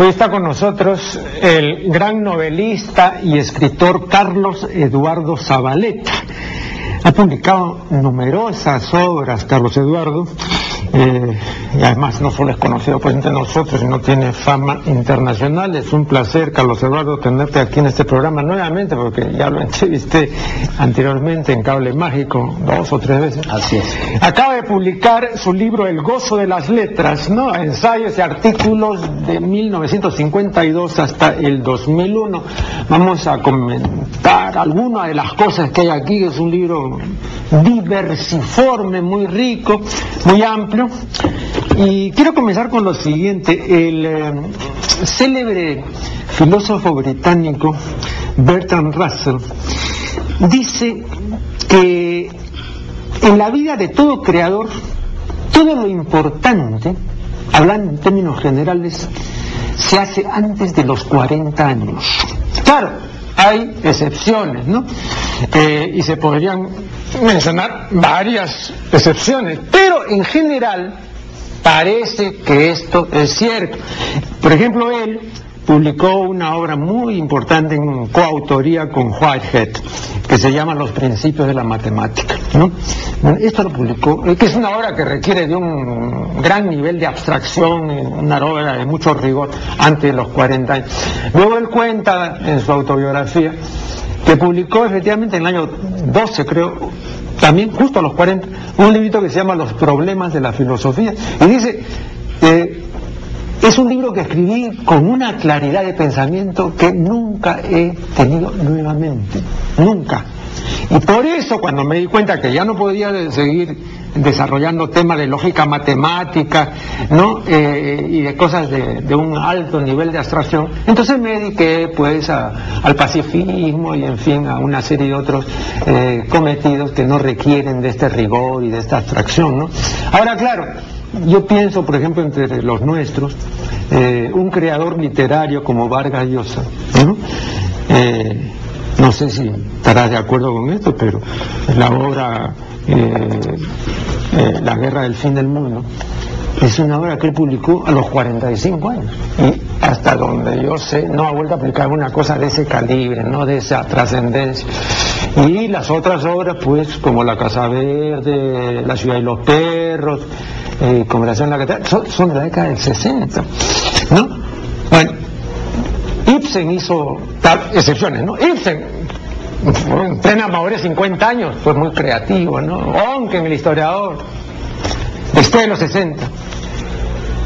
Hoy está con nosotros el gran novelista y escritor Carlos Eduardo Zabaleta. Ha publicado numerosas obras, Carlos Eduardo, eh, y además no solo es conocido pues entre nosotros, sino tiene fama internacional. Es un placer, Carlos Eduardo, tenerte aquí en este programa nuevamente, porque ya lo entrevisté anteriormente en Cable Mágico dos o tres veces. Así es. Acaba de publicar su libro El gozo de las letras, ¿no? Ensayos y artículos de 1952 hasta el 2001. Vamos a comentar algunas de las cosas que hay aquí. Es un libro diversiforme, muy rico, muy amplio. Y quiero comenzar con lo siguiente. El eh, célebre filósofo británico Bertrand Russell dice que en la vida de todo creador, todo lo importante, hablando en términos generales, se hace antes de los 40 años. Claro, hay excepciones, ¿no? Eh, y se podrían mencionar varias excepciones, pero en general parece que esto es cierto. Por ejemplo, él publicó una obra muy importante en coautoría con Whitehead, que se llama Los Principios de la Matemática. Esto lo publicó, que es una obra que requiere de un gran nivel de abstracción, una obra de mucho rigor antes de los 40 años. Luego él cuenta en su autobiografía que publicó efectivamente en el año 12, creo, también justo a los 40, un librito que se llama Los problemas de la filosofía. Y dice, eh, es un libro que escribí con una claridad de pensamiento que nunca he tenido nuevamente, nunca. Y por eso cuando me di cuenta que ya no podía seguir desarrollando temas de lógica matemática, ¿no? Eh, y de cosas de, un alto nivel de abstracción, entonces me dediqué pues al pacifismo y en fin a una serie de otros eh, cometidos que no requieren de este rigor y de esta abstracción, ¿no? Ahora claro, yo pienso, por ejemplo, entre los nuestros, eh, un creador literario como Vargas Llosa, ¿no? no sé si estarás de acuerdo con esto, pero la obra eh, eh, La guerra del fin del mundo es una obra que él publicó a los 45 años y hasta donde yo sé no ha vuelto a publicar una cosa de ese calibre, no de esa trascendencia. Y las otras obras, pues, como La Casa Verde, La Ciudad y los Perros, eh, Conversación en la Catedral, son, son, de la década del 60, ¿no? Bueno, Ibsen hizo excepciones, ¿no? Ibsen, en plena madurez, 50 años, fue muy creativo, ¿no? Onken, el historiador, después de los 60.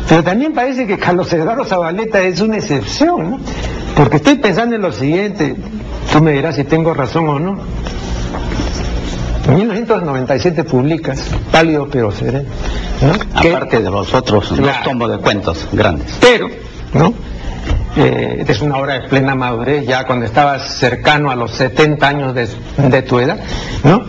Pero también parece que Carlos Eduardo Zabaleta es una excepción, ¿no? Porque estoy pensando en lo siguiente, tú me dirás si tengo razón o no. En 1997 publicas Pálido pero sereno. ¿No? Aparte de los otros dos tomos de cuentos grandes. Pero, ¿no? Eh, es una obra de plena madurez, ya cuando estabas cercano a los 70 años de, de tu edad, ¿no?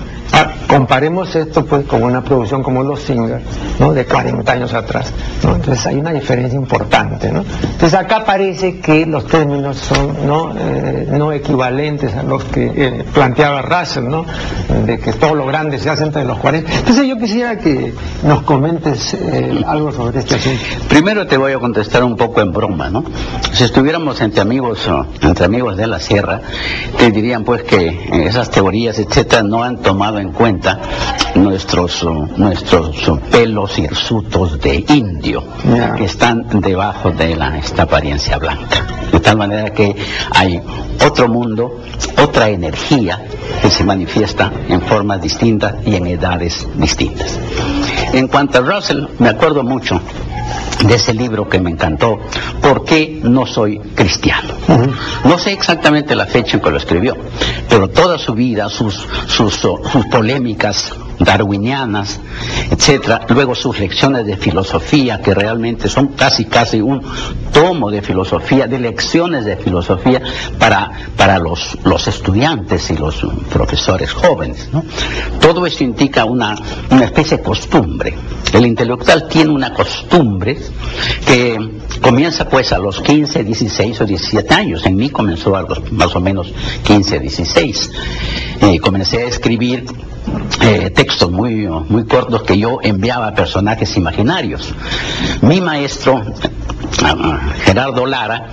Comparemos esto pues con una producción como Los Singers, ¿no? De 40 años atrás. Entonces hay una diferencia importante, ¿no? Entonces acá parece que los términos son no, eh, equivalentes a los que eh, planteaba Russell, ¿no? De que todo lo grande se hace entre los 40. Entonces yo quisiera que nos comentes eh, algo sobre este. Primero te voy a contestar un poco en broma, ¿no? Si estuviéramos entre amigos, entre amigos de la sierra, te dirían pues que esas teorías, etcétera, no han tomado en en nuestros, nuestros pelos hirsutos de indio que están debajo de la, esta apariencia blanca. De tal manera que hay otro mundo, otra energía que se manifiesta en formas distintas y en edades distintas. En cuanto a Russell, me acuerdo mucho de ese libro que me encantó, ¿Por qué no soy cristiano? No sé exactamente la fecha en que lo escribió, pero toda su vida, sus, sus, sus polémicas darwinianas, etcétera, luego sus lecciones de filosofía, que realmente son casi casi un tomo de filosofía, de lecciones de filosofía para, para los, los estudiantes y los profesores jóvenes. Todo esto indica una, una especie de costumbre. El intelectual tiene una costumbre que comienza pues a los 15, 16 o 17 años. En mí comenzó a los más o menos 15, 16. Eh, comencé a escribir eh, textos muy, muy cortos que yo enviaba a personajes imaginarios. Mi maestro Gerardo Lara,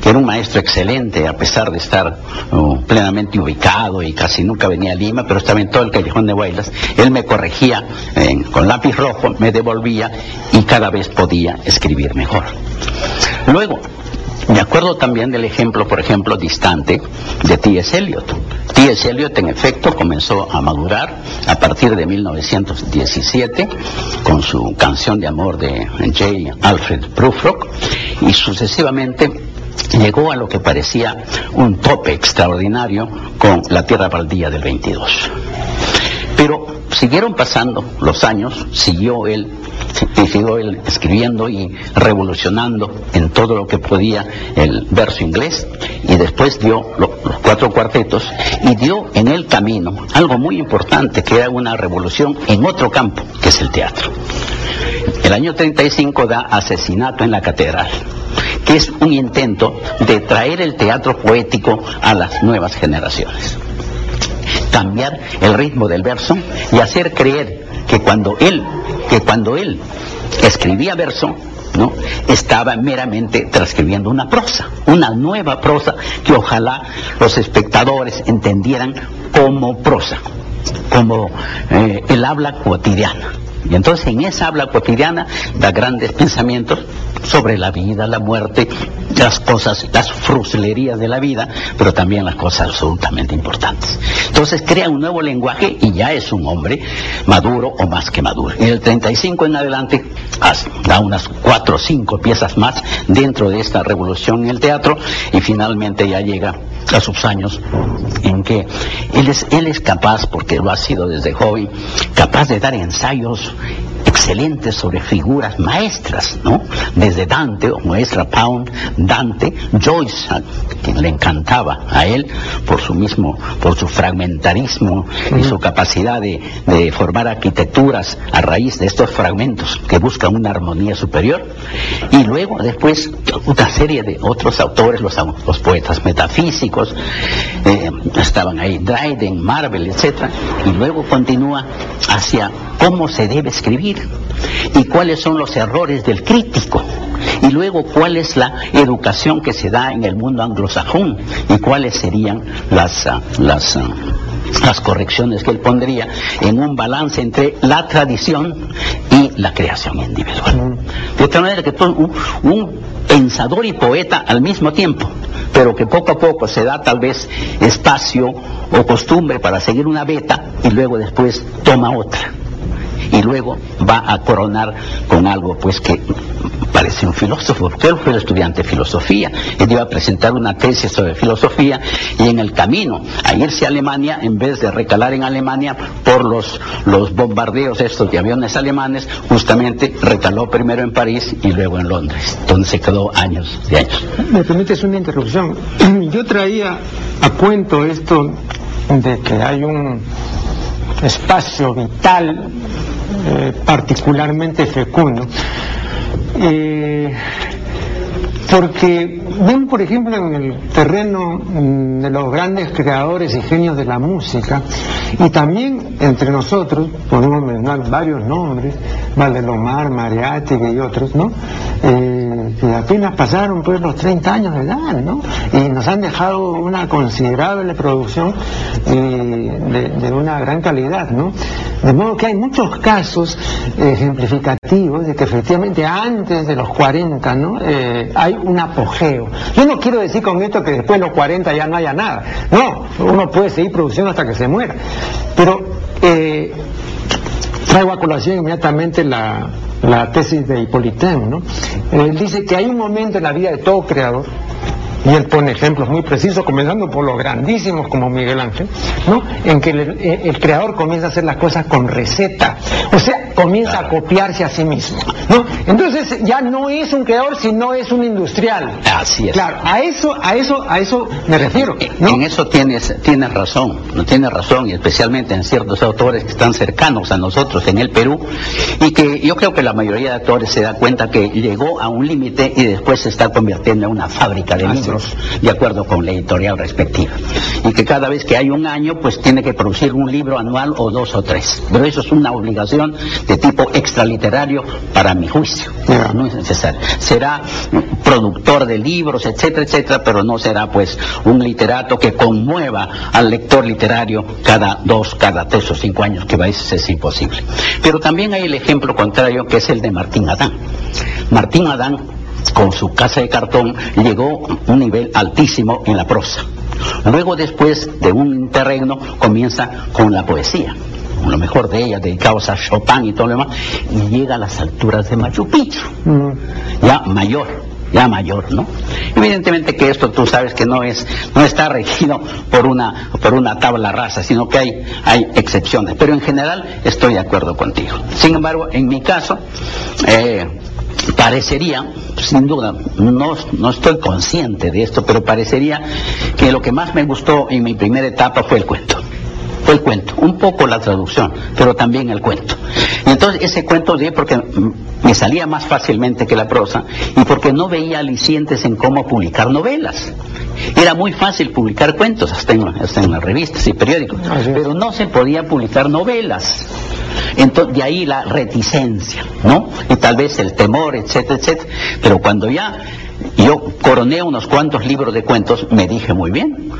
que era un maestro excelente, a pesar de estar uh, plenamente ubicado y casi nunca venía a Lima, pero estaba en todo el callejón de Bailas. Él me corregía con lápiz rojo, me devolvía y cada vez podía escribir mejor. Luego, me acuerdo también del ejemplo, por ejemplo, distante de T.S. Eliot. T.S. Eliot, en efecto, comenzó a madurar a partir de 1917 con su canción de amor de J. Alfred Prufrock y sucesivamente llegó a lo que parecía un tope extraordinario con La Tierra Baldía del 22. Pero siguieron pasando los años, siguió él y siguió él escribiendo y revolucionando en todo lo que podía el verso inglés y después dio los cuatro cuartetos y dio en el camino algo muy importante que era una revolución en otro campo, que es el teatro. El año 35 da Asesinato en la Catedral, que es un intento de traer el teatro poético a las nuevas generaciones. Cambiar el ritmo del verso y hacer creer que cuando él que cuando él escribía verso, ¿no? estaba meramente transcribiendo una prosa, una nueva prosa que ojalá los espectadores entendieran como prosa, como eh, el habla cotidiana. Y entonces en esa habla cotidiana da grandes pensamientos sobre la vida, la muerte, las cosas, las fruslerías de la vida, pero también las cosas absolutamente importantes. Entonces crea un nuevo lenguaje y ya es un hombre maduro o más que maduro. En el 35 en adelante da unas cuatro o cinco piezas más dentro de esta revolución en el teatro y finalmente ya llega a sus años en que él es, él es capaz, porque lo ha sido desde joven, capaz de dar ensayos excelentes sobre figuras maestras, ¿no? Desde Dante, o maestra Pound, Dante, Joyce, a quien le encantaba a él por su mismo, por su fragmentarismo y su capacidad de, formar arquitecturas a raíz de estos fragmentos que buscan una armonía superior. Y luego, después, una serie de otros autores, los, los poetas metafísicos, eh, estaban ahí, Dryden, Marvel, etc. Y luego continúa hacia cómo se debe escribir y cuáles son los errores del crítico y luego cuál es la educación que se da en el mundo anglosajón y cuáles serían las, ah, las, ah, las correcciones que él pondría en un balance entre la tradición y la creación individual. De otra manera que un, un pensador y poeta al mismo tiempo, pero que poco a poco se da tal vez espacio o costumbre para seguir una beta y luego después toma otra y luego va a coronar con algo pues que parece un filósofo, porque él fue estudiante de filosofía, él iba a presentar una tesis sobre filosofía y en el camino a irse a Alemania, en vez de recalar en Alemania por los, los bombardeos estos de aviones alemanes, justamente recaló primero en París y luego en Londres, donde se quedó años de años. Me permites una interrupción. Yo traía a cuento esto de que hay un espacio vital eh, particularmente fecundo. Eh, porque ven, por ejemplo, en el terreno mm, de los grandes creadores y genios de la música, y también entre nosotros, podemos mencionar varios nombres, Valdelomar, Mariátegui y otros, ¿no? Eh, que apenas pasaron pues los 30 años de edad, ¿no? Y nos han dejado una considerable producción de, de, una gran calidad, ¿no? De modo que hay muchos casos ejemplificativos de que efectivamente antes de los 40, ¿no? Eh, hay un apogeo. Yo no quiero decir con esto que después de los 40 ya no haya nada. No, uno puede seguir produciendo hasta que se muera. Pero eh, traigo a colación inmediatamente la, tesis de Hipolitén, ¿no? Él dice que hay un momento en la vida de todo creador y él pone ejemplos muy precisos, comenzando por los grandísimos como Miguel Ángel, ¿no? En que el, creador comienza a hacer las cosas con receta, o sea, comienza a copiarse a sí mismo, ¿no? Entonces ya no es un creador, sino es un industrial. Así es. Claro, a eso, a eso, a eso me refiero. En eso tienes, tienes razón, no tienes razón, y especialmente en ciertos autores que están cercanos a nosotros en el Perú, y que yo creo que la mayoría de autores se da cuenta que llegó a un límite y después se está convirtiendo en una fábrica de libros de acuerdo con la editorial respectiva. Y que cada vez que hay un año, pues tiene que producir un libro anual o dos o tres. Pero eso es una obligación de tipo extraliterario para mi juicio. No es necesario. Será productor de libros, etcétera, etcétera, pero no será pues un literato que conmueva al lector literario cada dos, cada tres o cinco años, que a veces es imposible. Pero también hay el ejemplo contrario que es el de Martín Adán. Martín Adán, con su casa de cartón, llegó a un nivel altísimo en la prosa. Luego después de un interregno comienza con la poesía lo mejor de ella, dedicados a Chopin y todo lo demás, y llega a las alturas de Machu Picchu, mm. ya mayor, ya mayor, ¿no? Evidentemente que esto tú sabes que no es, no está regido por una, por una tabla rasa, sino que hay, hay excepciones. Pero en general estoy de acuerdo contigo. Sin embargo, en mi caso, eh, parecería, sin duda, no, no, estoy consciente de esto, pero parecería que lo que más me gustó en mi primera etapa fue el cuento el cuento, un poco la traducción, pero también el cuento. Y entonces ese cuento di porque me salía más fácilmente que la prosa y porque no veía alicientes en cómo publicar novelas. Era muy fácil publicar cuentos, hasta en, las revistas y periódicos, pero no se podía publicar novelas. Entonces, de ahí la reticencia, ¿no? Y tal vez el temor, etcétera, etcétera. Pero cuando ya yo coroné unos cuantos libros de cuentos, me dije muy bien,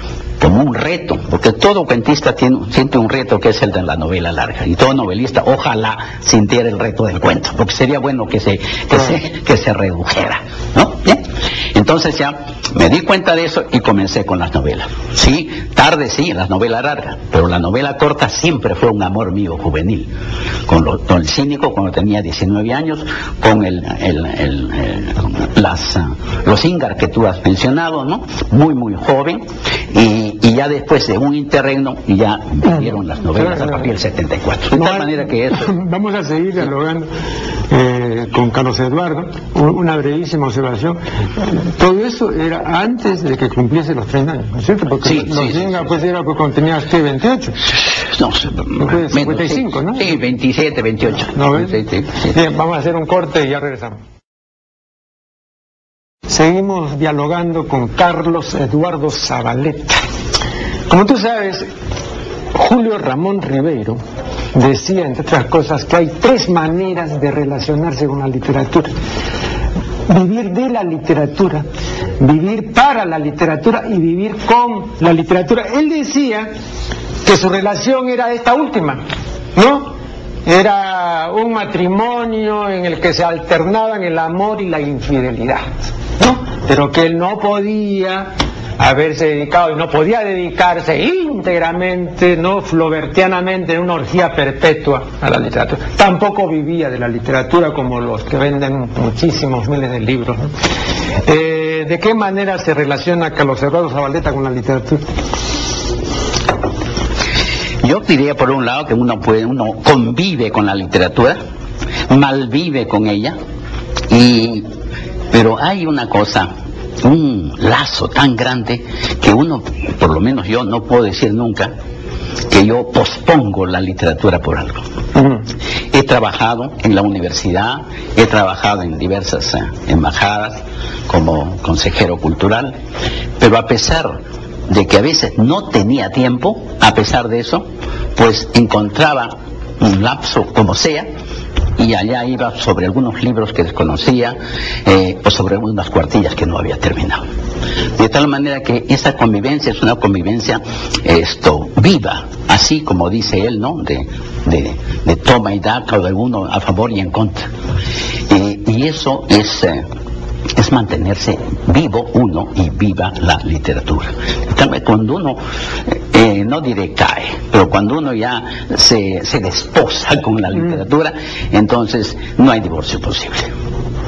como un reto, porque todo cuentista tiene, siente un reto que es el de la novela larga, y todo novelista ojalá sintiera el reto del cuento, porque sería bueno que se, que se, que se redujera, ¿no? Entonces ya me di cuenta de eso y comencé con las novelas. Sí, tarde sí, las novelas largas, pero la novela corta siempre fue un amor mío juvenil. Con, el cínico cuando tenía 19 años, con el, las, los Ingar que tú has mencionado, ¿no? Muy, muy joven. Y, y ya después de un interregno, ya dieron las novelas a partir del 74. De tal manera que eso... Vamos a seguir dialogando eh, con Carlos Eduardo. Una brevísima observación. Todo eso era antes de que cumpliese los 30 años, ¿no es cierto? Porque sí, los sí, pues era cuando tenías usted 28. No, 55, ¿no? Sí, 27, 28. Bien, vamos a hacer un corte y ya regresamos. Seguimos dialogando con Carlos Eduardo Zabaleta. Como tú sabes, Julio Ramón Ribeiro decía, entre otras cosas, que hay tres maneras de relacionarse con la literatura. Vivir de la literatura, vivir para la literatura y vivir con la literatura. Él decía que su relación era esta última, ¿no? Era un matrimonio en el que se alternaban el amor y la infidelidad, ¿no? Pero que él no podía haberse dedicado y no podía dedicarse íntegramente, no flobertianamente, en una orgía perpetua a la literatura. Tampoco vivía de la literatura como los que venden muchísimos miles de libros. Eh, ¿De qué manera se relaciona Carlos Eduardo Zabaleta con la literatura? Yo diría por un lado que uno puede, uno convive con la literatura, malvive con ella, y, pero hay una cosa un lazo tan grande que uno, por lo menos yo, no puedo decir nunca que yo pospongo la literatura por algo. He trabajado en la universidad, he trabajado en diversas eh, embajadas como consejero cultural, pero a pesar de que a veces no tenía tiempo, a pesar de eso, pues encontraba un lapso como sea y allá iba sobre algunos libros que desconocía eh, o sobre unas cuartillas que no había terminado. De tal manera que esa convivencia es una convivencia esto viva, así como dice él, ¿no? De, de, toma y daca o de uno a favor y en contra. y eso es... Eh, es mantenerse vivo uno y viva la literatura. Cuando uno, eh, no diré cae, pero cuando uno ya se, se desposa con la literatura, entonces no hay divorcio posible.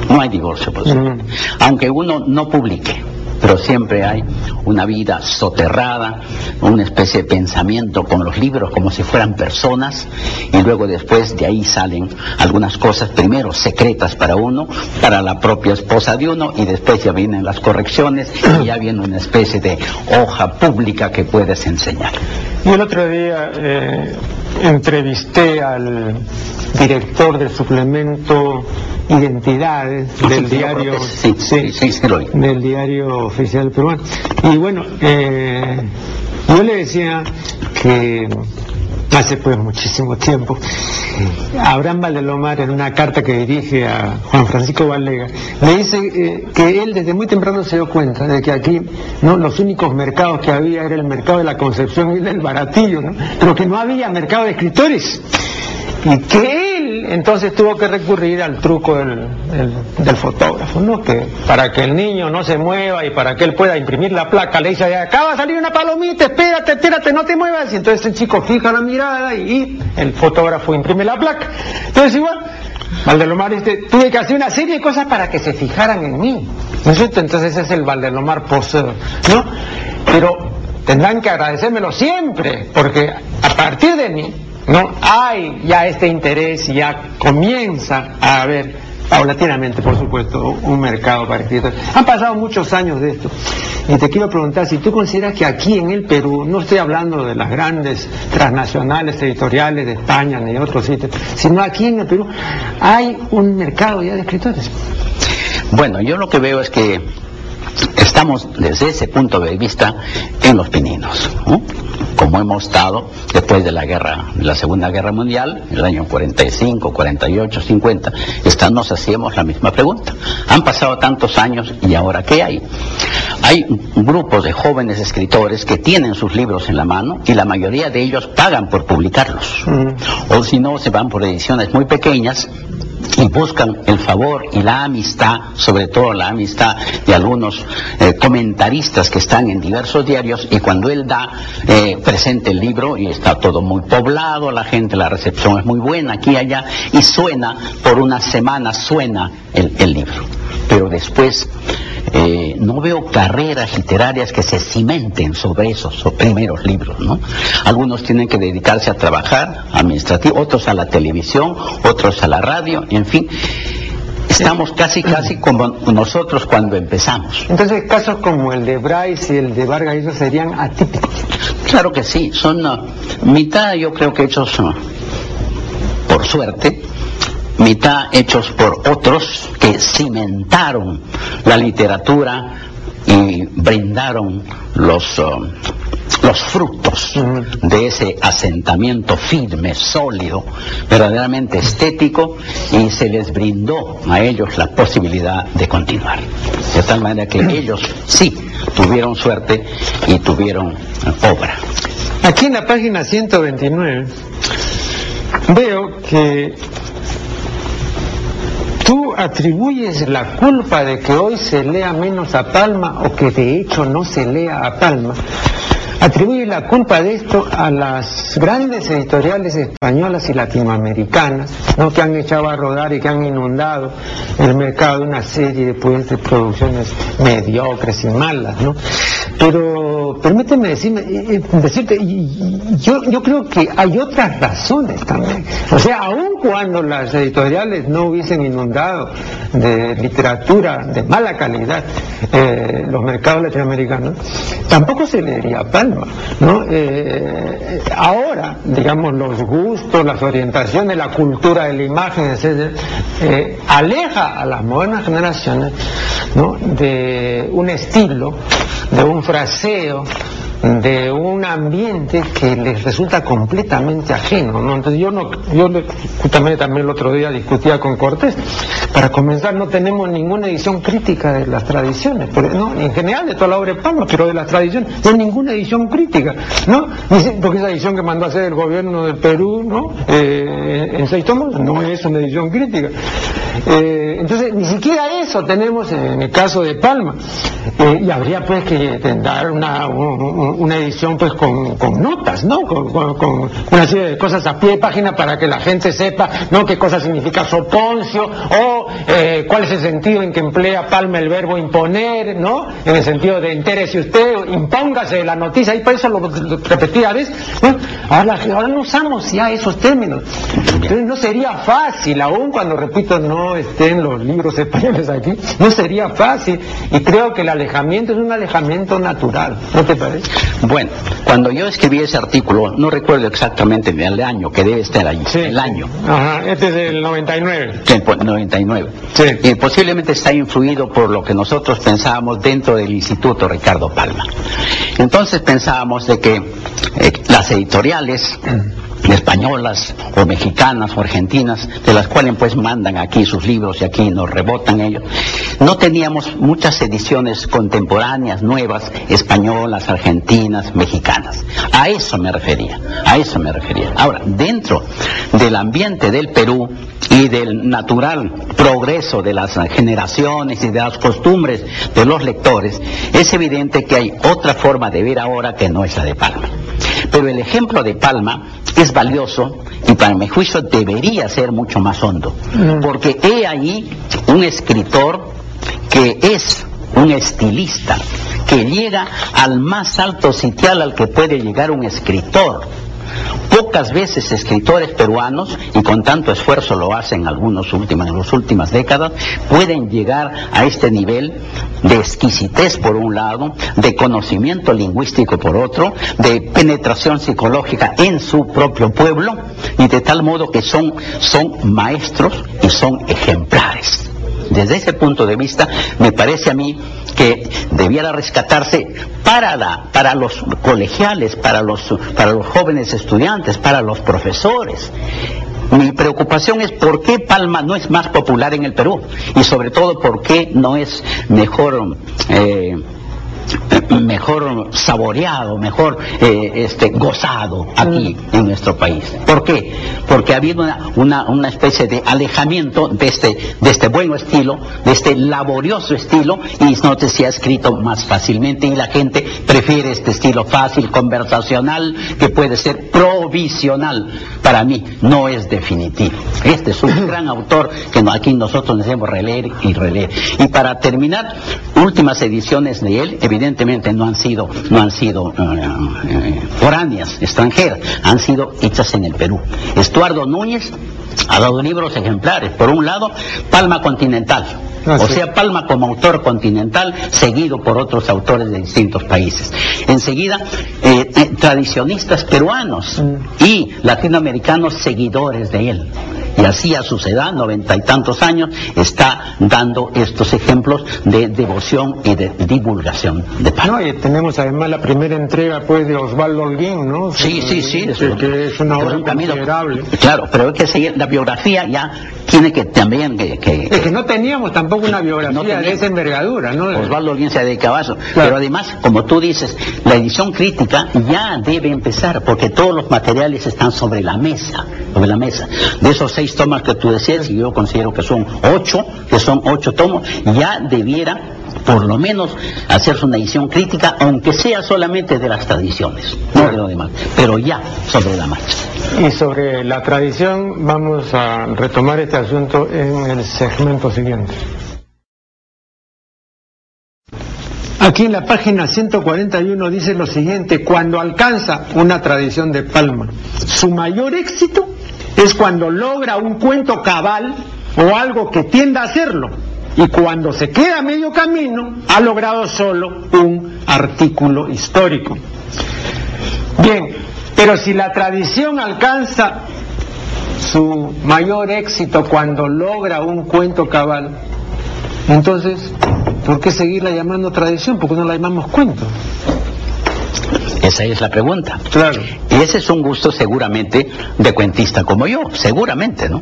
No hay divorcio posible. Aunque uno no publique pero siempre hay una vida soterrada, una especie de pensamiento con los libros como si fueran personas y luego después de ahí salen algunas cosas primero secretas para uno, para la propia esposa de uno y después ya vienen las correcciones y ya viene una especie de hoja pública que puedes enseñar. Y el otro día eh, entrevisté al director del suplemento Identidades del diario sí, del diario oficial peruano y bueno eh, yo le decía que hace pues muchísimo tiempo. Abraham Valdelomar, en una carta que dirige a Juan Francisco Valega, le dice eh, que él desde muy temprano se dio cuenta de que aquí no los únicos mercados que había era el mercado de la Concepción y el del Baratillo, ¿no? pero que no había mercado de escritores y que él entonces tuvo que recurrir al truco del, del, fotógrafo, ¿no? Que para que el niño no se mueva y para que él pueda imprimir la placa, le dice, acaba de salir una palomita, espérate, espérate, no te muevas. Y entonces el chico fija la mirada y, el fotógrafo imprime la placa. Entonces igual, Valdelomar este, tuve que hacer una serie de cosas para que se fijaran en mí. ¿No es cierto? Entonces es el Valdelomar poseo, ¿no? Pero tendrán que agradecérmelo siempre, porque a partir de mí, ¿no? Hay ya este interés ya comienza a haber paulatinamente, por supuesto, un mercado para escritores. Han pasado muchos años de esto. Y te quiero preguntar si tú consideras que aquí en el Perú, no estoy hablando de las grandes transnacionales editoriales de España ni de otros sitios, sino aquí en el Perú hay un mercado ya de escritores. Bueno, yo lo que veo es que estamos desde ese punto de vista en los pininos, como hemos estado después de la guerra, de la Segunda Guerra Mundial, el año 45, 48, 50, nos hacíamos la misma pregunta. Han pasado tantos años y ahora qué hay? Hay grupos de jóvenes escritores que tienen sus libros en la mano y la mayoría de ellos pagan por publicarlos. Mm. O si no, se van por ediciones muy pequeñas y buscan el favor y la amistad, sobre todo la amistad de algunos eh, comentaristas que están en diversos diarios y cuando él da, eh, presente el libro y está todo muy poblado, la gente, la recepción es muy buena aquí y allá y suena, por una semana suena el libro. Pero después eh, no veo carreras literarias que se cimenten sobre esos primeros libros, ¿no? Algunos tienen que dedicarse a trabajar administrativo, otros a la televisión, otros a la radio, en fin. Estamos casi, casi como nosotros cuando empezamos. Entonces, casos como el de Bryce y el de Vargas, esos serían atípicos. Claro que sí, son uh, mitad, yo creo que hechos uh, por suerte, mitad hechos por otros que cimentaron la literatura y brindaron los, uh, los frutos de ese asentamiento firme, sólido, verdaderamente estético, y se les brindó a ellos la posibilidad de continuar. De tal manera que ellos sí tuvieron suerte y tuvieron obra. Aquí en la página 129 veo que ¿Tú atribuyes la culpa de que hoy se lea menos a Palma o que de hecho no se lea a Palma? Atribuye la culpa de esto a las grandes editoriales españolas y latinoamericanas, ¿no? que han echado a rodar y que han inundado el mercado una serie de, producciones mediocres y malas, ¿no? Pero permíteme eh, eh, decirte, yo, creo que hay otras razones también. O sea, aun cuando las editoriales no hubiesen inundado de literatura de mala calidad eh, los mercados latinoamericanos, tampoco se leería Palma. ¿no? ahora, digamos, los gustos, las orientaciones, la cultura de la imagen, etc., aleja a las modernas generaciones de un estilo, de un fraseo, de un ambiente que les resulta completamente ajeno. ¿no? Entonces yo no, yo justamente también el otro día discutía con Cortés. Para comenzar, no tenemos ninguna edición crítica de las tradiciones, no, en general de toda la obra de Pablo, pero de las tradiciones, no hay ninguna edición crítica, ¿no? Porque esa edición que mandó a hacer el gobierno del Perú, ¿no? Eh, en seis tomos, no es una edición crítica. Eh, entonces, ni siquiera eso tenemos en el caso de Palma. Eh, y habría pues que dar una, una edición pues con, notas, ¿no? Con, una serie de cosas a pie de página para que la gente sepa, ¿no? Qué cosa significa soponcio o eh, cuál es el sentido en que emplea Palma el verbo imponer, ¿no? En el sentido de entérese usted, impóngase la noticia, y por eso lo, repetía a veces, ahora, ahora no usamos ya esos términos. Entonces no sería fácil, aún cuando, repito, no estén los libros españoles aquí, no sería fácil. Y creo que el alejamiento es un alejamiento natural, ¿no te parece? Bueno, cuando yo escribí ese artículo, no recuerdo exactamente el año que debe estar allí, el año. Ajá, este es el 99. Sí, 99. Sí. Y posiblemente está influido por lo que nosotros pensábamos dentro del Instituto Ricardo Palma. Entonces pensábamos de que eh, las editoriales españolas o mexicanas o argentinas, de las cuales pues mandan aquí sus libros y aquí nos rebotan ellos. No teníamos muchas ediciones contemporáneas, nuevas, españolas, argentinas, mexicanas. A eso me refería, a eso me refería. Ahora, dentro del ambiente del Perú y del natural progreso de las generaciones y de las costumbres de los lectores, es evidente que hay otra forma de ver ahora que no es la de Palma. Pero el ejemplo de Palma es valioso y para mi juicio debería ser mucho más hondo, mm. porque he ahí un escritor que es un estilista, que llega al más alto sitial al que puede llegar un escritor Pocas veces escritores peruanos, y con tanto esfuerzo lo hacen algunos últimos, en las últimas décadas, pueden llegar a este nivel de exquisitez por un lado, de conocimiento lingüístico por otro, de penetración psicológica en su propio pueblo, y de tal modo que son, son maestros y son ejemplares. Desde ese punto de vista, me parece a mí que debiera rescatarse para, para los colegiales, para los, para los jóvenes estudiantes, para los profesores. Mi preocupación es por qué Palma no es más popular en el Perú y sobre todo por qué no es mejor... Eh, mejor saboreado, mejor eh, este, gozado aquí mm. en nuestro país. ¿Por qué? Porque ha habido una, una, especie de alejamiento de este, de este buen estilo, de este laborioso estilo, y no se ha escrito más fácilmente y la gente prefiere este estilo fácil, conversacional, que puede ser provisional. Para mí no es definitivo. Este es un gran autor que aquí nosotros debemos releer y releer. Y para terminar, últimas ediciones de él, evidentemente no han sido, no han sido eh, eh, foráneas, extranjeras, han sido hechas en el Perú. Estuardo Núñez ha dado libros ejemplares. Por un lado, Palma Continental. Ah, o sea, Palma como autor continental, seguido por otros autores de distintos países. Enseguida, eh, tradicionistas peruanos mm. y latinoamericanos seguidores de él y así a su edad, noventa y tantos años, está dando estos ejemplos de devoción y de divulgación de. No, y tenemos además la primera entrega pues de Osvaldo Holguín, ¿no? Sí, sí, sí. que, es una obra considerable. Claro, pero hay que la biografía ya tiene que también que... es que no teníamos tampoco una biografía de esa envergadura, ¿no? Osvaldo Holguín se ha dedicado a eso. Pero además, como tú dices, la edición crítica ya debe empezar, porque todos los materiales están sobre la mesa, sobre la mesa. De esos seis tomas que tú decías, y yo considero que son ocho, que son ocho tomos, ya debiera por lo menos hacerse una edición crítica, aunque sea solamente de las tradiciones, no de lo demás, pero ya sobre la marcha. Y sobre la tradición vamos a retomar este asunto en el segmento siguiente. Aquí en la página 141 dice lo siguiente, cuando alcanza una tradición de Palma, su mayor éxito es cuando logra un cuento cabal o algo que tienda a hacerlo. Y cuando se queda a medio camino, ha logrado solo un artículo histórico. Bien, pero si la tradición alcanza su mayor éxito cuando logra un cuento cabal, entonces, ¿por qué seguirla llamando tradición? ¿Por qué no la llamamos cuento? Esa es la pregunta. Claro. Y ese es un gusto seguramente de cuentista como yo, seguramente, ¿no?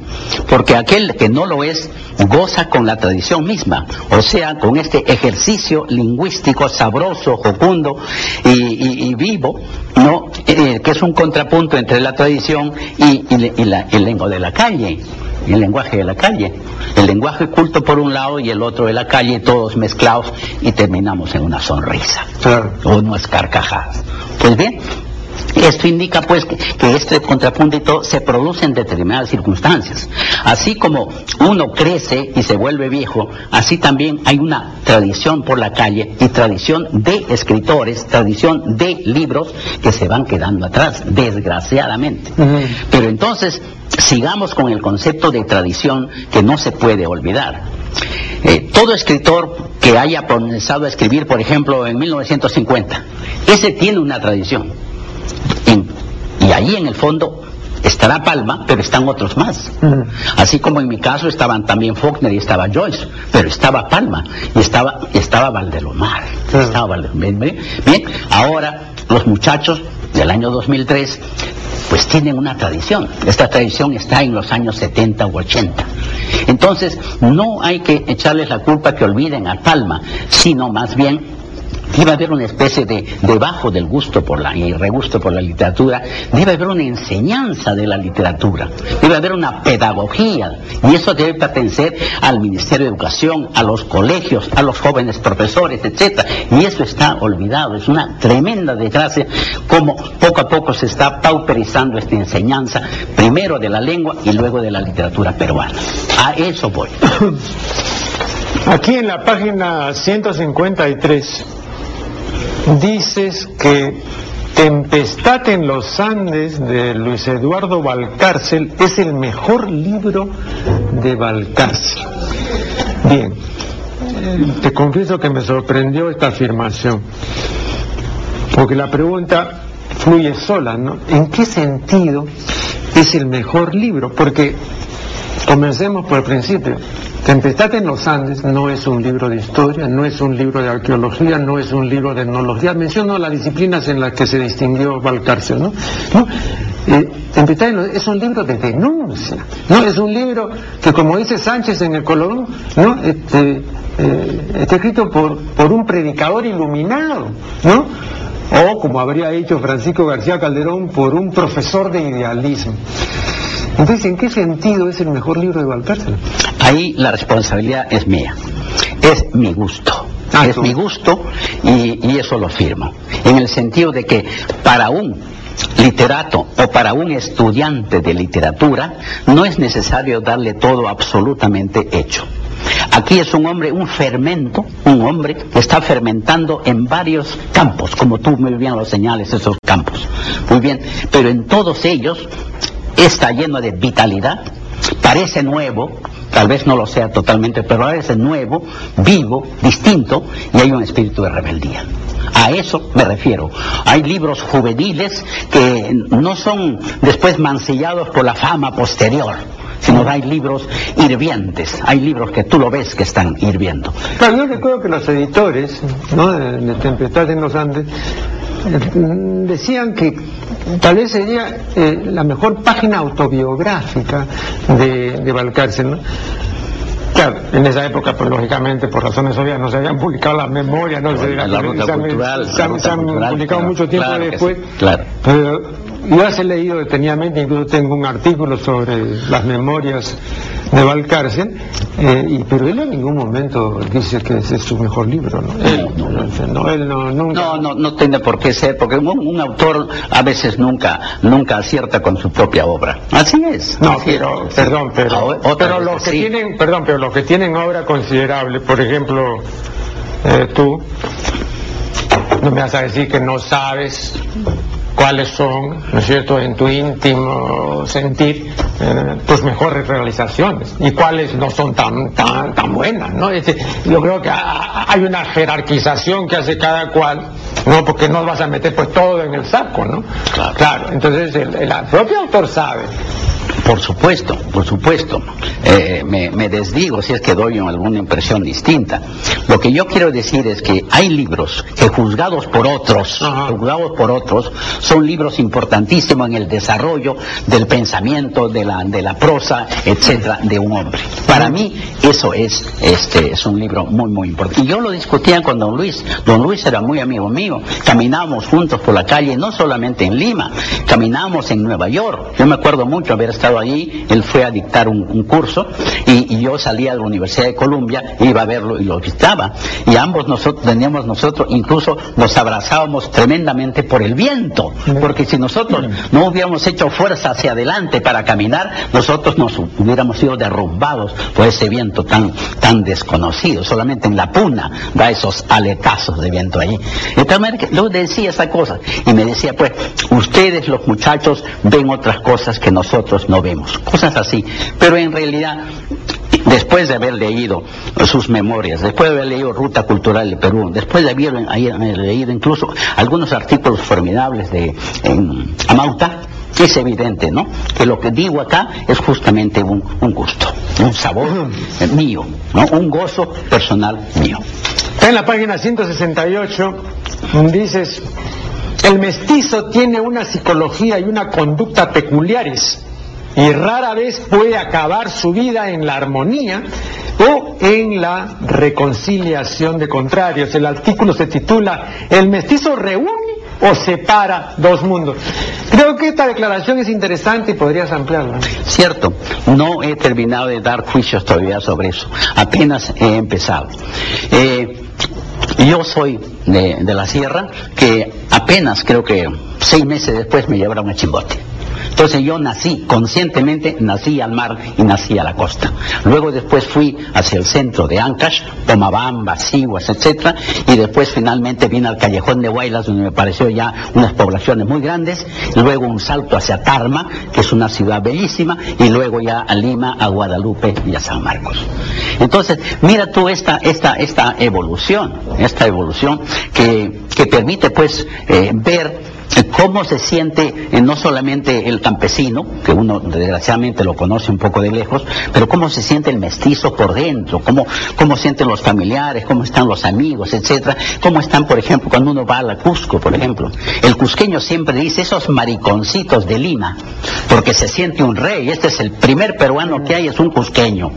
Porque aquel que no lo es goza con la tradición misma, o sea, con este ejercicio lingüístico sabroso, jocundo y, vivo, ¿no? Eh, que es un contrapunto entre la tradición y, el lenguaje de la calle el lenguaje de la calle. El lenguaje culto por un lado y el otro de la calle, todos mezclados y terminamos en una sonrisa o unas carcajadas. Pues bien, esto indica pues que, este contrapunto se produce en determinadas circunstancias. Así como uno crece y se vuelve viejo, así también hay una tradición por la calle y tradición de escritores, tradición de libros que se van quedando atrás, desgraciadamente. Pero entonces, sigamos con el concepto de tradición que no se puede olvidar. Eh, todo escritor que haya comenzado a escribir, por ejemplo, en 1950, ese tiene una tradición. Y, ahí en el fondo estará Palma, pero están otros más. Así como en mi caso estaban también Faulkner y estaba Joyce, pero estaba Palma y estaba, estaba Valdelomar. Estaba Bien, ahora los muchachos del año 2003 pues tienen una tradición. Esta tradición está en los años 70 u 80. Entonces, no hay que echarles la culpa que olviden a Palma, sino más bien debe haber una especie de, debajo del gusto por la, y regusto por la literatura, debe haber una enseñanza de la literatura, debe haber una pedagogía, y eso debe pertenecer al Ministerio de Educación, a los colegios, a los jóvenes profesores, etc. Y eso está olvidado, es una tremenda desgracia como poco a poco se está pauperizando esta enseñanza, primero de la lengua y luego de la literatura peruana. A eso voy. Aquí en la página 153 dices que Tempestad en los Andes de Luis Eduardo Valcárcel es el mejor libro de Valcárcel. Bien, eh, te confieso que me sorprendió esta afirmación, porque la pregunta fluye sola, ¿no? ¿En qué sentido es el mejor libro? Porque comencemos por el principio. Tempestad en los Andes no es un libro de historia, no es un libro de arqueología, no es un libro de etnología. Menciono las disciplinas en las que se distinguió Valcarcel, ¿no? Eh, Tempestad en es un libro de denuncia, ¿no? Es un libro que, como dice Sánchez en el Colón, ¿no? Este, eh, está escrito por, por un predicador iluminado, ¿no? O, como habría dicho Francisco García Calderón, por un profesor de idealismo. Entonces, ¿en qué sentido es el mejor libro de Valcárcel? Ahí la responsabilidad es mía, es mi gusto. Ah, es mi gusto y, eso lo firmo. En el sentido de que para un literato o para un estudiante de literatura no es necesario darle todo absolutamente hecho. Aquí es un hombre, un fermento, un hombre que está fermentando en varios campos, como tú muy bien lo señales, esos campos. Muy bien, pero en todos ellos está lleno de vitalidad, parece nuevo, tal vez no lo sea totalmente, pero parece nuevo, vivo, distinto, y hay un espíritu de rebeldía. A eso me refiero. Hay libros juveniles que no son después mancillados por la fama posterior, sino hay libros hirvientes, hay libros que tú lo ves que están hirviendo. Claro, yo recuerdo que los editores ¿no? de Tempestad en los Andes decían que tal vez sería eh, la mejor página autobiográfica de, de Valcárcel, ¿no? Claro, en esa época, pues lógicamente, por razones obvias, no se habían publicado las memorias, no se, han, publicado mucho tiempo después. claro. Pero yo he leído detenidamente, incluso tengo un artículo sobre las memorias de Valcárcel, eh, pero él en ningún momento dice que ese es su mejor libro, ¿no? Él no, no, no, tiene por qué ser, porque un, autor a veces nunca, nunca acierta con su propia obra. Así es. No, pero, perdón, pero, ah, pero los que tienen, perdón, pero los que tienen obra considerable, por ejemplo, eh, tú, no me vas a decir que no sabes cuáles son, ¿no es cierto?, en tu íntimo sentir, eh, tus mejores realizaciones y cuáles no son tan, tan, tan buenas, ¿no? yo creo que hay una jerarquización que hace cada cual, ¿no? Porque no vas a meter pues todo en el saco, ¿no? Claro. entonces el, el propio autor sabe por supuesto, por supuesto. Eh, me, desdigo si es que doy alguna impresión distinta. Lo que yo quiero decir es que hay libros que juzgados por otros, juzgados por otros, son libros importantísimos en el desarrollo del pensamiento, de la, de la prosa, etcétera, de un hombre. Para mí, eso es, este, es un libro muy, muy importante. Y yo lo discutía con don Luis. Don Luis era muy amigo mío. Caminábamos juntos por la calle, no solamente en Lima, caminábamos en Nueva York. Yo me acuerdo mucho haber estado allí, él fue a dictar un, curso y, yo salía de la Universidad de Columbia, iba a verlo y lo visitaba. Y ambos nosotros teníamos nosotros, incluso nos abrazábamos tremendamente por el viento, porque si nosotros no hubiéramos hecho fuerza hacia adelante para caminar, nosotros nos hubiéramos sido derrumbados por ese viento tan, tan desconocido. Solamente en la puna da esos aletazos de viento ahí. Entonces, yo decía esa cosa y me decía, pues, ustedes los muchachos ven otras cosas que nosotros no vemos, cosas así. Pero en realidad, después de haber leído sus memorias, después de haber leído Ruta Cultural de Perú, después de haber leído incluso algunos artículos formidables de Amauta, es evidente, ¿no? Que lo que digo acá es justamente un, gusto, un sabor mío, ¿no? Un gozo personal mío. Está en la página 168, dices, El mestizo tiene una psicología y una conducta peculiares y rara vez puede acabar su vida en la armonía o en la reconciliación de contrarios. El artículo se titula El mestizo reúne o separa dos mundos. Creo que esta declaración es interesante y podrías ampliarla. Cierto, no he terminado de dar juicios todavía sobre eso, apenas he empezado. Eh, yo soy de, la sierra que apenas creo que seis meses después me llevaron a Chimbote. Entonces yo nací, conscientemente nací al mar y nací a la costa. Luego después fui hacia el centro de Ancash, Pomabamba, Siguas, etcétera, y después finalmente vine al callejón de Huaylas, donde me pareció ya unas poblaciones muy grandes, luego un salto hacia Tarma, que es una ciudad bellísima, y luego ya a Lima, a Guadalupe y a San Marcos. Entonces, mira tú esta, esta, esta evolución, esta evolución que, que permite pues eh, ver cómo se siente eh, no solamente el campesino, que uno desgraciadamente lo conoce un poco de lejos, pero cómo se siente el mestizo por dentro, cómo, cómo sienten los familiares, cómo están los amigos, etcétera, cómo están, por ejemplo, cuando uno va a la Cusco, por ejemplo. El cusqueño siempre dice esos mariconcitos de Lima, porque se siente un rey, este es el primer peruano que hay, es un cusqueño,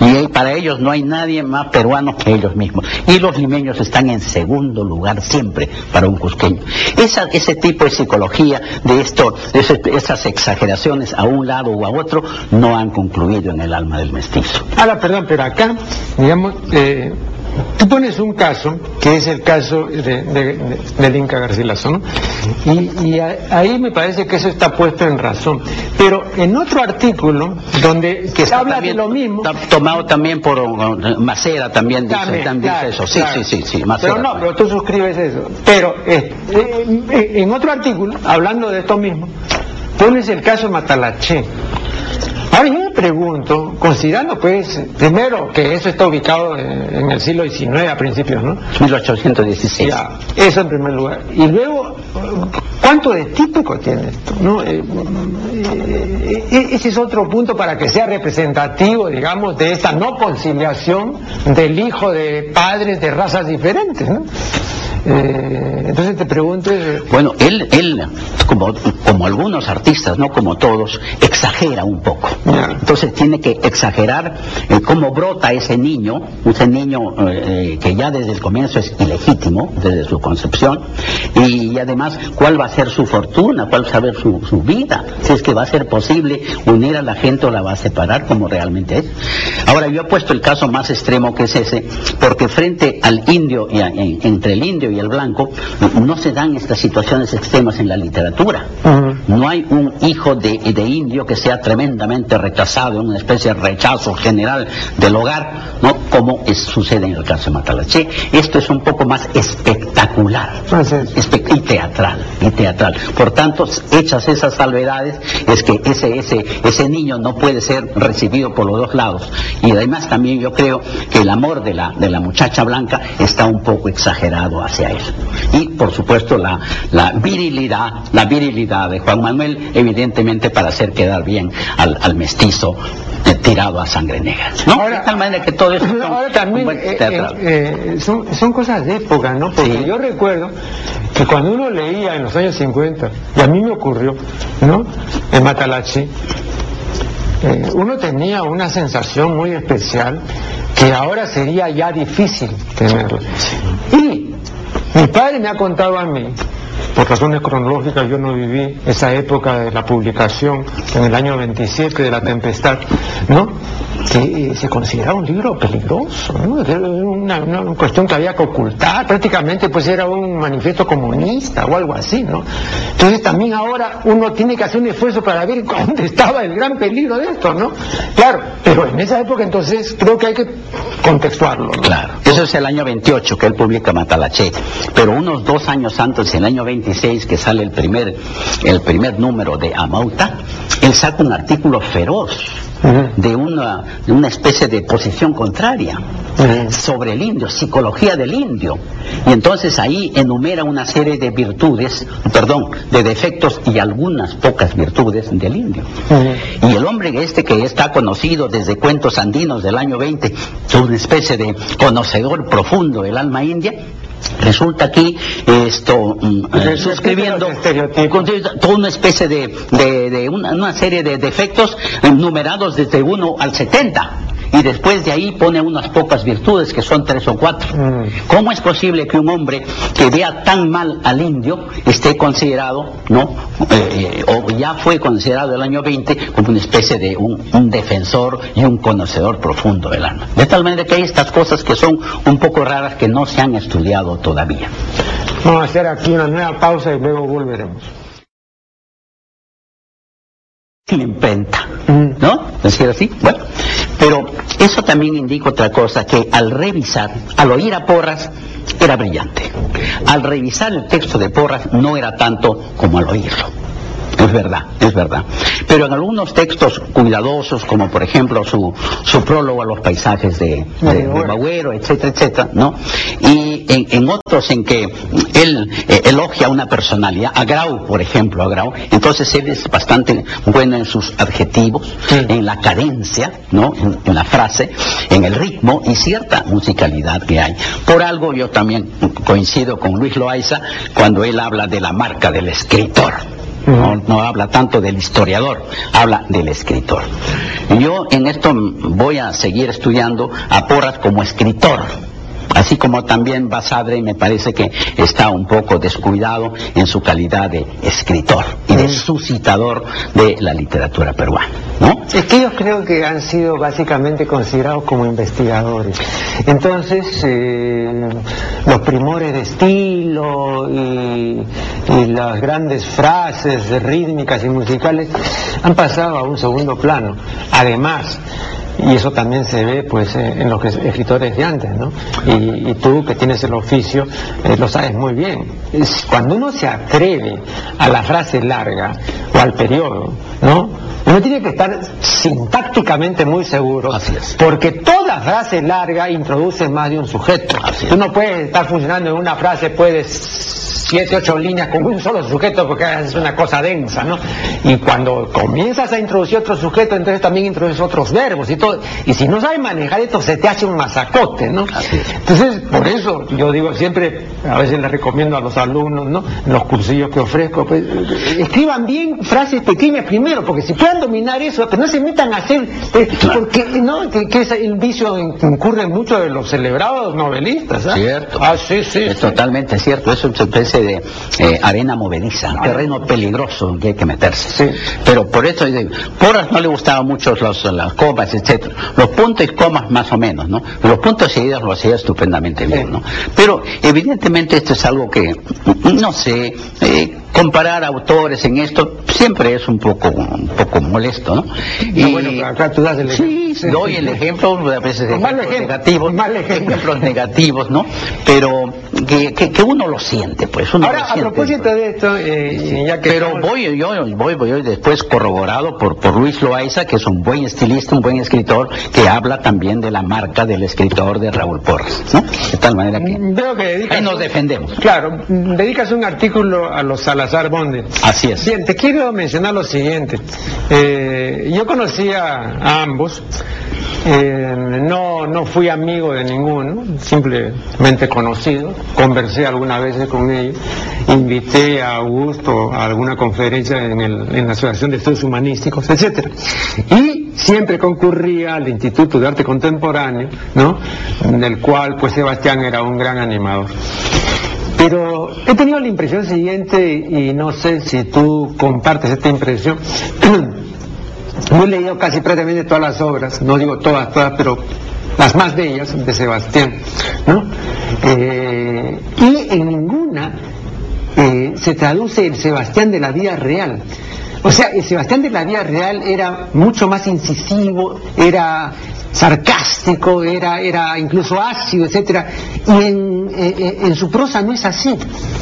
y para ellos no hay nadie más peruano que ellos mismos. Y los limeños están en segundo lugar siempre para un cusqueño. Ese tipo de psicología, de esto, de esas exageraciones a un lado o a otro, no han concluido en el alma del mestizo. Ahora, perdón, pero acá, digamos, eh, Tú pones un caso, que es el caso de, del Inca Garcilaso, ¿no? Y, ahí me parece que eso está puesto en razón. Pero en otro artículo, donde que se habla de lo mismo... tomado también por uh, Macera, también dice, eso. Sí, sí, sí, sí, Pero no, pero tú suscribes eso. Pero eh, eh, en otro artículo, hablando de esto mismo, pones el caso Matalaché. Ahora yo me pregunto, considerando pues, primero que eso está ubicado en, el siglo XIX a principios, ¿no? 1816. eso en primer lugar. Y luego, ¿cuánto de típico tiene esto? ¿no? Eh, eh, eh, ese es otro punto para que sea representativo, digamos, de esta no conciliación del hijo de padres de razas diferentes, ¿no? Eh, entonces te pregunto... Eh, bueno, él, él como, como algunos artistas, no como todos, exagera un poco. Entonces tiene que exagerar eh, cómo brota ese niño, ese niño que ya desde el comienzo es ilegítimo, desde su concepción, y, además cuál va a ser su fortuna, cuál va a ser su, su vida, si es que va a ser posible unir a la gente o la va a separar como realmente es. Ahora yo he puesto el caso más extremo que es ese, porque frente al indio, y entre el indio y y el blanco, no se dan estas situaciones extremas en la literatura. No hay un hijo de, indio que sea tremendamente rechazado, una especie de rechazo general del hogar, ¿no? como sucede en el caso de Matalache. Esto es un poco más espectacular y teatral, y teatral. Por tanto, hechas esas salvedades, es que ese, ese, ese niño no puede ser recibido por los dos lados. Y además también yo creo que el amor de la, de la muchacha blanca está un poco exagerado hacia y por supuesto la, la virilidad, la virilidad de Juan Manuel, evidentemente para hacer quedar bien al, al mestizo eh, tirado a sangre negra. Ahora, de tal manera que todo eso también eh, eh, son, son, cosas de época, ¿no? Porque yo recuerdo que cuando uno leía en los años 50, y a mí me ocurrió, ¿no? En Matalachi, uno tenía una sensación muy especial que ahora sería ya difícil tenerla. Y mi padre me ha contado a mí, por razones cronológicas yo no viví esa época de la publicación en el año 27 de la tempestad, ¿no? Que se consideraba un libro peligroso, ¿no? una, cuestión que había que ocultar, prácticamente pues era un manifiesto comunista o algo así, ¿no? Entonces también ahora uno tiene que hacer un esfuerzo para ver dónde estaba el gran peligro de esto, ¿no? Claro, pero en esa época entonces creo que hay que contextuarlo. Claro, eso es el año 28 que él publica Matalache, pero unos dos años antes, el año 26 que sale el primer, el primer número de Amauta, él saca un artículo feroz de una, de una especie de posición contraria sobre el indio, psicología del indio. Y entonces ahí enumera una serie de virtudes, perdón, de defectos y algunas pocas virtudes del indio. Y el hombre este que está conocido desde cuentos andinos del año 20, una especie de conocedor profundo del alma india, resulta aquí esto mm, eh, suscribiendo toda una especie de, de, de una, una, serie de defectos numerados desde 1 al 70 y después de ahí pone unas pocas virtudes que son tres o cuatro. Mm. ¿Cómo es posible que un hombre que vea tan mal al indio esté considerado, no, eh, o ya fue considerado el año 20 como una especie de un, un, defensor y un conocedor profundo del alma? De tal manera que hay estas cosas que son un poco raras que no se han estudiado todavía. Vamos a hacer aquí una nueva pausa y luego volveremos. Inventa, ¿no? ¿No es así? Bueno. Pero eso también indica otra cosa, que al revisar, al oír a Porras, era brillante. Al revisar el texto de Porras no era tanto como al oírlo. Es verdad, es verdad. Pero en algunos textos cuidadosos, como por ejemplo su, su prólogo a los paisajes de, de, de Bagüero, etcétera, etcétera, ¿no? Y en, en otros en que él eh, elogia una personalidad, a Grau, por ejemplo, a Grau, entonces él es bastante bueno en sus adjetivos, sí. en la cadencia, ¿no? En, en la frase, en el ritmo y cierta musicalidad que hay. Por algo yo también coincido con Luis Loaiza cuando él habla de la marca del escritor. No, no, habla tanto del historiador, habla del escritor. Yo en esto voy a seguir estudiando a Porras como escritor. Así como también Basadre me parece que está un poco descuidado en su calidad de escritor y de suscitador de la literatura peruana. ¿no? Es que ellos creo que han sido básicamente considerados como investigadores. Entonces, eh, los primores de estilo y, y, las grandes frases rítmicas y musicales han pasado a un segundo plano. Además, y eso también se ve pues en los escritores de antes, ¿no? Y, tú que tienes el oficio eh, lo sabes muy bien. Cuando uno se atreve a la frase larga o al periodo, ¿no? Uno tiene que estar sintácticamente muy seguro, porque toda frase larga introduce más de un sujeto. Tú no puedes estar funcionando en una frase, puedes siete, ocho líneas con un solo sujeto porque es una cosa densa, ¿no? Y cuando comienzas a introducir otro sujeto, entonces también introduces otros verbos y todo. Y si no sabes manejar esto, se te hace un masacote, ¿no? Entonces, por eso yo digo siempre, a veces les recomiendo a los alumnos, ¿no? Los cursillos que ofrezco, pues, escriban bien frases pequeñas primero, porque si pueden dominar eso, que no se metan a hacer, eh, porque, ¿no? Que, que, es el vicio incurren muchos de los celebrados novelistas, ¿eh? Cierto. Ah, sí, sí. Es sí. totalmente cierto. Es una especie de eh, arena movediza, un terreno peligroso en que hay que meterse. Sí. Pero por eso, Porras no le gustaban mucho los, las comas, etcétera. Los puntos y comas más o menos, ¿no? Los puntos seguidos lo hacía estupendamente bien, ¿no? Pero evidentemente esto es algo que, no sé, eh, comparar autores en esto siempre es un poco un poco molesto, ¿no? Y no, bueno, acá tú das el ejemplo. Sí, doy el ejemplo, a veces ejemplos ejemplo, negativos, ejemplo. ejemplos negativos, ¿no? Pero que, que, que, uno lo siente, pues. Uno Ahora, lo siente, a propósito pues. de esto, eh, sí. ya que pero estamos... voy yo voy voy después corroborado por por Luis Loaiza, que es un buen estilista, un buen escritor, que habla también de la marca del escritor de Raúl Porras, ¿no? De tal manera que, Veo que dedicas, ahí nos defendemos. Claro, dedicas un artículo a los Salazar Bonde. Así es. Bien, te quiero mencionar lo siguiente. Eh, yo conocía a ambos. Eh, no, no fui amigo de ninguno, simplemente conocido. Conversé algunas veces con ellos. Invité a Augusto a alguna conferencia en, el, en la Asociación de Estudios Humanísticos, etc. Y siempre concurría al Instituto de Arte Contemporáneo, ¿no? Del cual, pues, Sebastián era un gran animador. Pero he tenido la impresión siguiente, y no sé si tú compartes esta impresión. He leído casi prácticamente todas las obras, no digo todas, todas, pero las más bellas de Sebastián, ¿no? Eh, y en ninguna eh, se traduce el Sebastián de la vida real. O sea, el Sebastián de la vida real era mucho más incisivo, era sarcástico, era, era incluso ácido, etcétera, y en, en, su prosa no es así,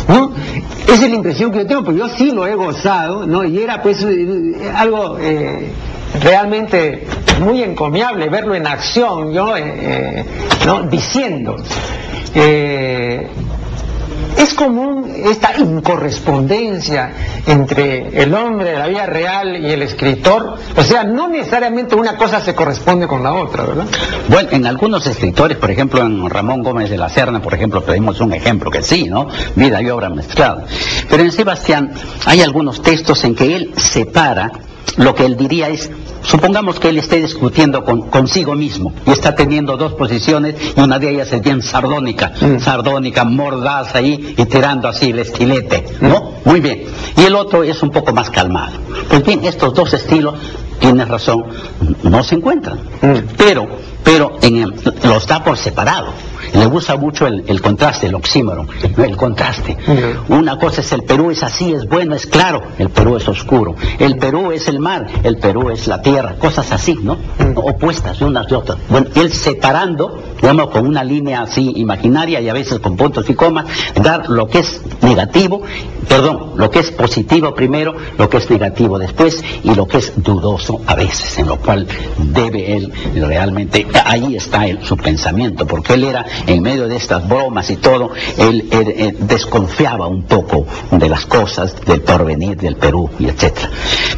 ¿no? Esa es la impresión que yo tengo, porque yo sí lo he gozado, ¿no? Y era pues eh, algo eh, realmente muy encomiable verlo en acción, yo, eh, ¿no? Diciendo. Eh, es común esta incorrespondencia entre el hombre de la vida real y el escritor. O sea, no necesariamente una cosa se corresponde con la otra, ¿verdad? Bueno, en algunos escritores, por ejemplo, en Ramón Gómez de la Serna, por ejemplo, pedimos un ejemplo que sí, ¿no? Vida y obra mezclada. Pero en Sebastián hay algunos textos en que él separa lo que él diría es, supongamos que él esté discutiendo con, consigo mismo y está teniendo dos posiciones y una de ellas es bien sardónica, mm. sardónica, mordaz ahí y tirando así el estilete, ¿no? Muy bien. Y el otro es un poco más calmado. Pues bien, estos dos estilos, tienes razón, no se encuentran. Mm. Pero, pero en los da por separado le gusta mucho el, contraste, el oxímoron, el contraste. Una cosa es el Perú es así, es bueno, es claro, el Perú es oscuro. El Perú es el mar, el Perú es la tierra, cosas así, ¿no? Opuestas de unas de otras. Bueno, él separando, digamos, con una línea así imaginaria y a veces con puntos y comas, dar lo que es negativo, perdón, lo que es positivo primero, lo que es negativo después y lo que es dudoso a veces, en lo cual debe él realmente, ahí está él, su pensamiento, porque él era en medio de estas bromas y todo, él, desconfiaba un poco de las cosas, del porvenir del Perú y etcétera.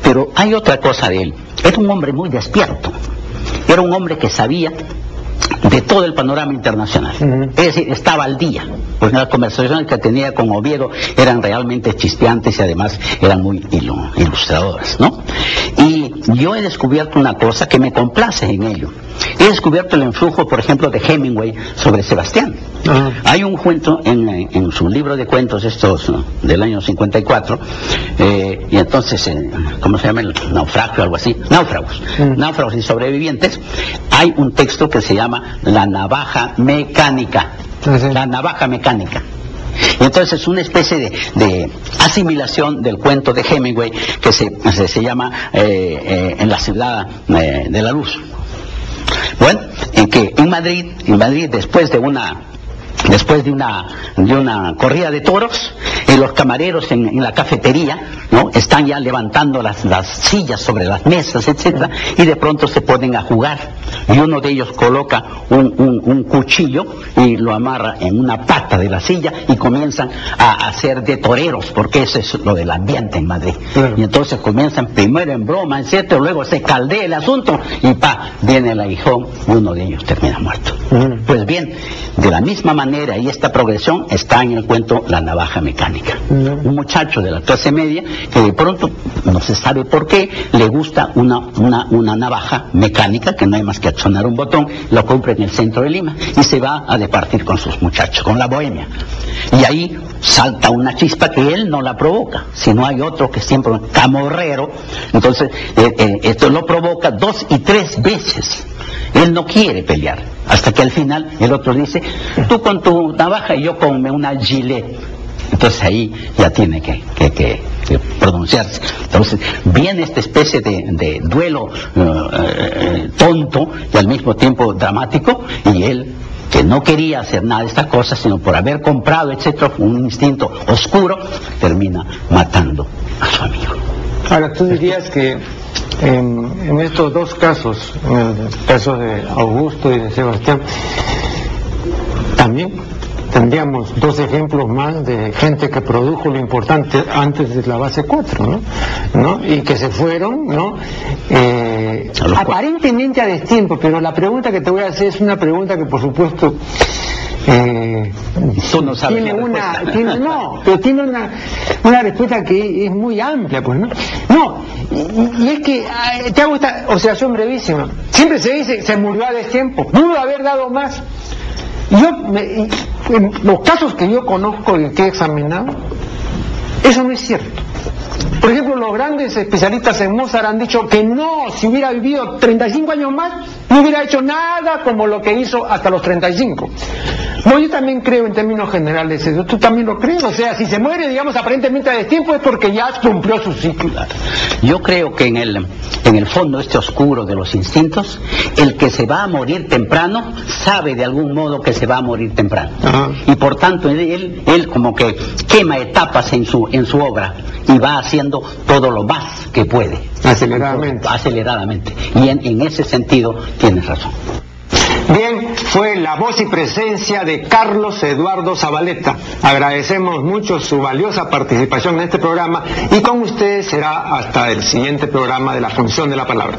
Pero hay otra cosa de él. Era un hombre muy despierto. Era un hombre que sabía de todo el panorama internacional. Es decir, estaba al día, pues las conversaciones que tenía con Oviedo eran realmente chispeantes y además eran muy ilustradoras, ¿no? Y yo he descubierto una cosa que me complace en ello. He descubierto el influjo, por ejemplo, de Hemingway sobre Sebastián. Ah. Hay un cuento en, su libro de cuentos, estos del año 54, eh, y entonces, eh, ¿cómo se llama? El naufragio, algo así. Náufragos. Mm. Náufragos y sobrevivientes. Hay un texto que se llama La navaja mecánica. La navaja mecánica. Y entonces es una especie de, asimilación del cuento de Hemingway que se, llama eh, En la ciudad de la luz. Bueno, en que en Madrid, en Madrid después de una después de una, de una corrida de toros, y los camareros en, la cafetería, ¿no? Están ya levantando las, las sillas sobre las mesas, etcétera, y de pronto se ponen a jugar. Y uno de ellos coloca un, un, cuchillo y lo amarra en una pata de la silla y comienzan a hacer de toreros, porque eso es lo del ambiente en Madrid. Y entonces comienzan primero en broma, etcétera, luego se caldea el asunto y pa, viene el aguijón y uno de ellos termina muerto. Pues bien, de la misma manera, y esta progresión está en el cuento La navaja mecánica. Un muchacho de la clase media que de pronto, no se sabe por qué, le gusta una, una, una navaja mecánica, que no hay más que accionar un botón, lo compra en el centro de Lima y se va a departir con sus muchachos, con la bohemia. Y ahí salta una chispa que él no la provoca, sino hay otro que siempre camorrero, entonces eh, eh, esto lo provoca dos y tres veces. Él no quiere pelear. Hasta que al final el otro dice, tú con tu navaja y yo con una gilet. Entonces ahí ya tiene que, pronunciarse. Entonces viene esta especie de, duelo eh, eh, tonto y al mismo tiempo dramático y él que no quería hacer nada de estas cosas, sino por haber comprado, etcétera, un instinto oscuro, termina matando a su amigo. Ahora, tú dirías que en, estos dos casos, en el caso de Augusto y de Sebastián, también tendríamos dos ejemplos más de gente que produjo lo importante antes de la base 4, ¿no? Y que se fueron, ¿no? Eh, aparentemente a destiempo, pero la pregunta que te voy a hacer es una pregunta que por supuesto eh, no tiene una, no, pero tiene una, una respuesta que es muy amplia, pues, ¿no? No, y, es que te hago esta observación brevísima. Siempre se dice, se murió a destiempo, pudo haber dado más. Yo, en los casos que yo conozco y que he examinado, eso no es cierto. Por ejemplo, los grandes especialistas en Mozart han dicho que no, si hubiera vivido 35 años más, no hubiera hecho nada como lo que hizo hasta los 35. No, yo también creo en términos generales eso. ¿Tú también lo crees? O sea, si se muere, digamos, aparentemente a destiempo es porque ya cumplió su ciclo. Yo creo que en el, en el fondo este oscuro de los instintos, el que se va a morir temprano sabe de algún modo que se va a morir temprano. Y por tanto, él, él como que quema etapas en su, en su obra y va haciendo todo lo más que puede. Aceleradamente. Aceleradamente. Y en, en ese sentido tienes razón. Bien, fue la voz y presencia de Carlos Eduardo Zabaleta. Agradecemos mucho su valiosa participación en este programa y con ustedes será hasta el siguiente programa de la función de la palabra.